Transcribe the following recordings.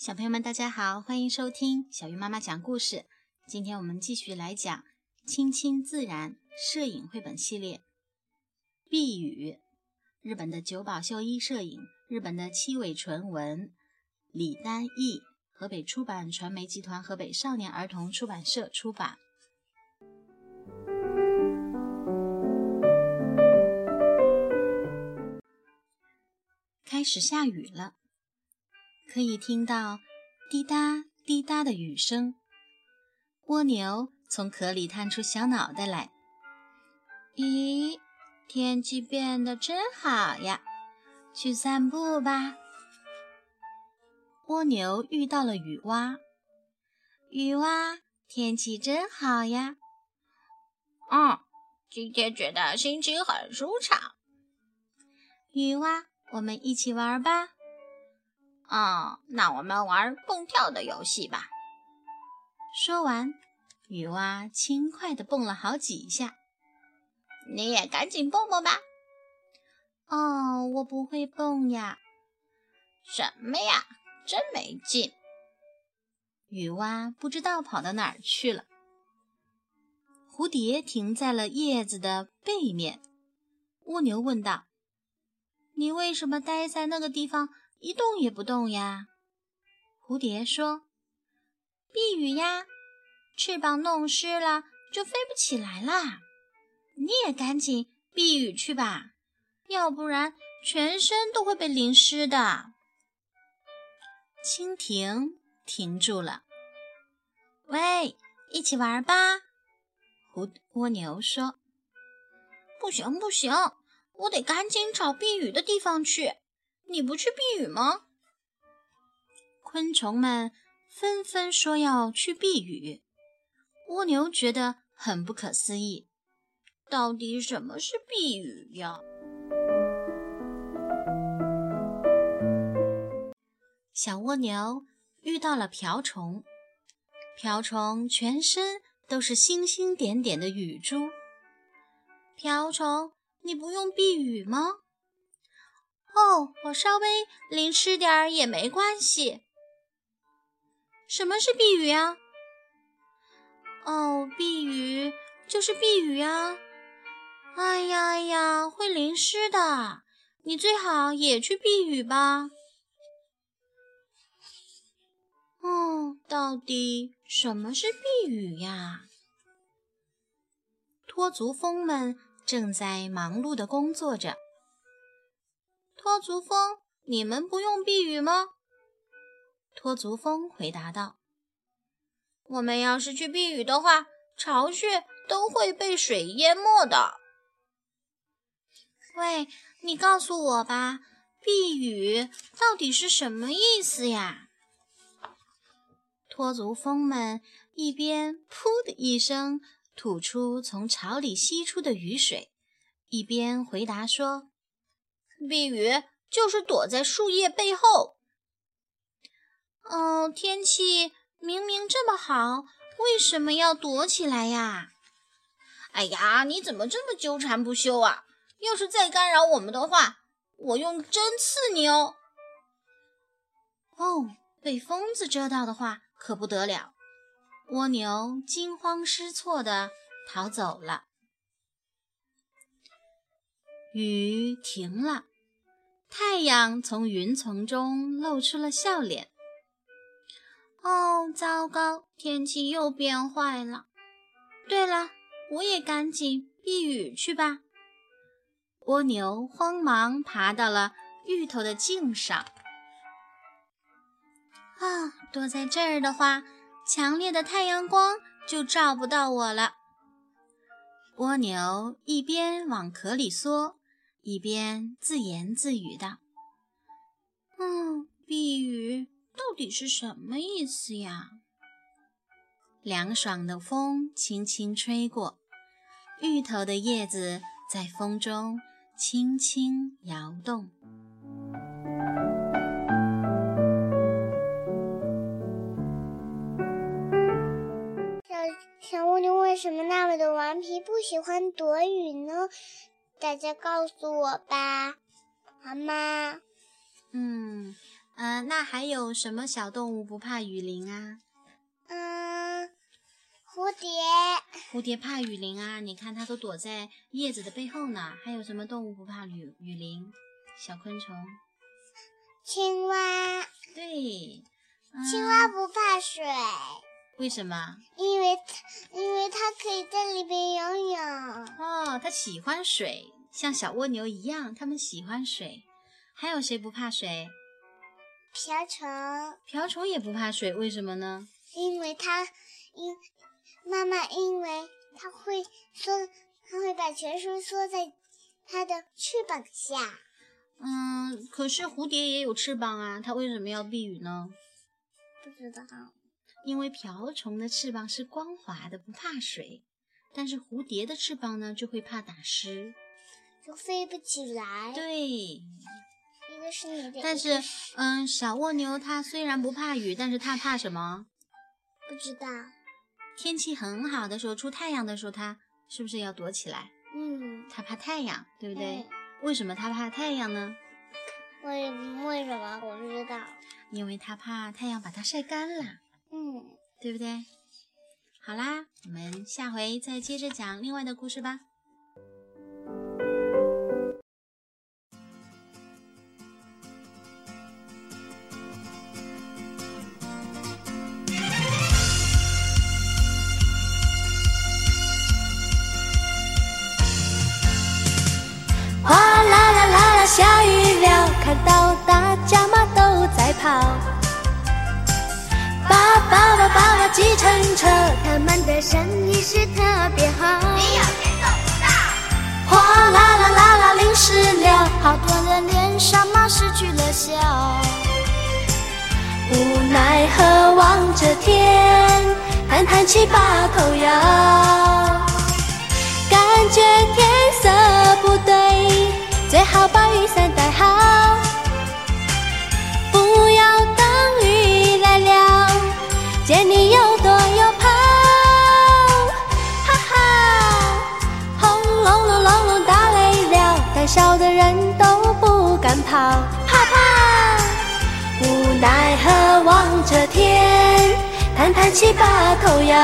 小朋友们，大家好，欢迎收听小鱼妈妈讲故事。今天我们继续来讲《亲亲自然》摄影绘本系列。避雨，日本的久保秀一摄影，日本的七尾纯文，李丹译，河北出版传媒集团河北少年儿童出版社出版。开始下雨了。可以听到滴答滴答的雨声。蜗牛从壳里探出小脑袋来。咦，天气变得真好呀！去散步吧。蜗牛遇到了雨蛙。雨蛙，天气真好呀。嗯，今天觉得心情很舒畅。雨蛙，我们一起玩吧。哦，那我们玩蹦跳的游戏吧。说完，雨蛙轻快地蹦了好几下。你也赶紧蹦蹦吧。哦，我不会蹦呀。什么呀，真没劲。雨蛙不知道跑到哪儿去了。蝴蝶停在了叶子的背面。蜗牛问道：“你为什么待在那个地方？”一动也不动呀，蝴蝶说：“避雨呀，翅膀弄湿了就飞不起来啦。你也赶紧避雨去吧，要不然全身都会被淋湿的。”蜻蜓停住了，“喂，一起玩吧。”蝴蜗牛说：“不行不行，我得赶紧找避雨的地方去。”你不去避雨吗？昆虫们纷纷说要去避雨。蜗牛觉得很不可思议，到底什么是避雨呀？小蜗牛遇到了瓢虫，瓢虫全身都是星星点点的雨珠。瓢虫，你不用避雨吗？哦，我稍微淋湿点儿也没关系。什么是避雨啊？哦，避雨就是避雨呀。哎呀哎呀，会淋湿的，你最好也去避雨吧。哦，到底什么是避雨呀？托足蜂们正在忙碌的工作着。托足蜂，你们不用避雨吗？托足蜂回答道：“我们要是去避雨的话，巢穴都会被水淹没的。”喂，你告诉我吧，避雨到底是什么意思呀？托足蜂们一边“噗”的一声吐出从巢里吸出的雨水，一边回答说。避雨就是躲在树叶背后。哦，天气明明这么好，为什么要躲起来呀？哎呀，你怎么这么纠缠不休啊？要是再干扰我们的话，我用针刺你哦！哦，被疯子蛰到的话可不得了。蜗牛惊慌失措地逃走了。雨停了。太阳从云层中露出了笑脸。哦，糟糕，天气又变坏了。对了，我也赶紧避雨去吧。蜗牛慌忙爬到了芋头的茎上。啊，躲在这儿的话，强烈的太阳光就照不到我了。蜗牛一边往壳里缩。一边自言自语道：“嗯，避雨到底是什么意思呀？”凉爽的风轻轻吹过，芋头的叶子在风中轻轻摇动。小小蜗牛为什么那么的顽皮，不喜欢躲雨呢？大家告诉我吧，好吗？嗯，嗯，那还有什么小动物不怕雨淋啊？嗯，蝴蝶。蝴蝶怕雨淋啊？你看它都躲在叶子的背后呢。还有什么动物不怕雨雨淋？小昆虫。青蛙。对。青蛙不怕水。为什么？因为它，因为它可以在里边游泳。哦，它喜欢水，像小蜗牛一样，它们喜欢水。还有谁不怕水？瓢虫。瓢虫也不怕水，为什么呢？因为它，因妈妈，因为它会缩，它会把全身缩在它的翅膀下。嗯，可是蝴蝶也有翅膀啊，它为什么要避雨呢？不知道。因为瓢虫的翅膀是光滑的，不怕水，但是蝴蝶的翅膀呢，就会怕打湿，就飞不起来。对，一个是你的。但是，嗯，小蜗牛它虽然不怕雨，但是它怕什么？不知道。天气很好的时候，出太阳的时候，它是不是要躲起来？嗯。它怕太阳，对不对？为什么它怕太阳呢？为为什么？我不知道。因为它怕太阳把它晒干了。嗯，对不对？好啦，我们下回再接着讲另外的故事吧。哗啦啦啦啦，下雨了，看到大家嘛都在跑。爸爸爸爸计程车，他们的生意是特别好。没有节奏不到。哗啦啦啦啦，淋湿了，好多人脸上嘛失去了笑。无奈何望着天，叹叹气把头摇。感觉天色不对，最好把雨伞叹叹气把头摇。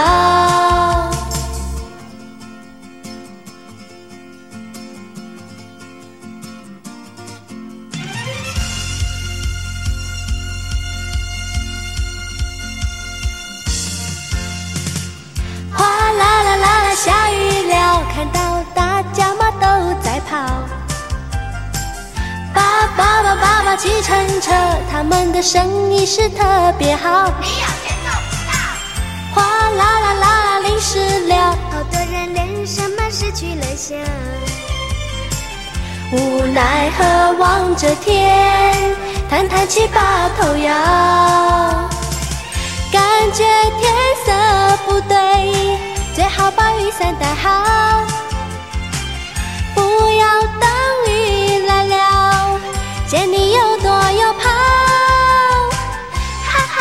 下雨了，看到大家嘛都在跑。爸爸爸爸爸计程车，他们的生意是特别好。无奈何望着天，叹叹气把头摇，感觉天色不对。最好把雨伞带好，不要等雨来了，见你又躲又跑，哈哈！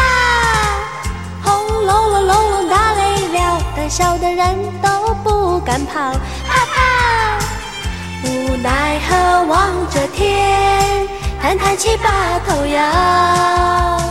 轰隆隆隆隆打雷了，胆小的人都不敢跑，一起，把头摇。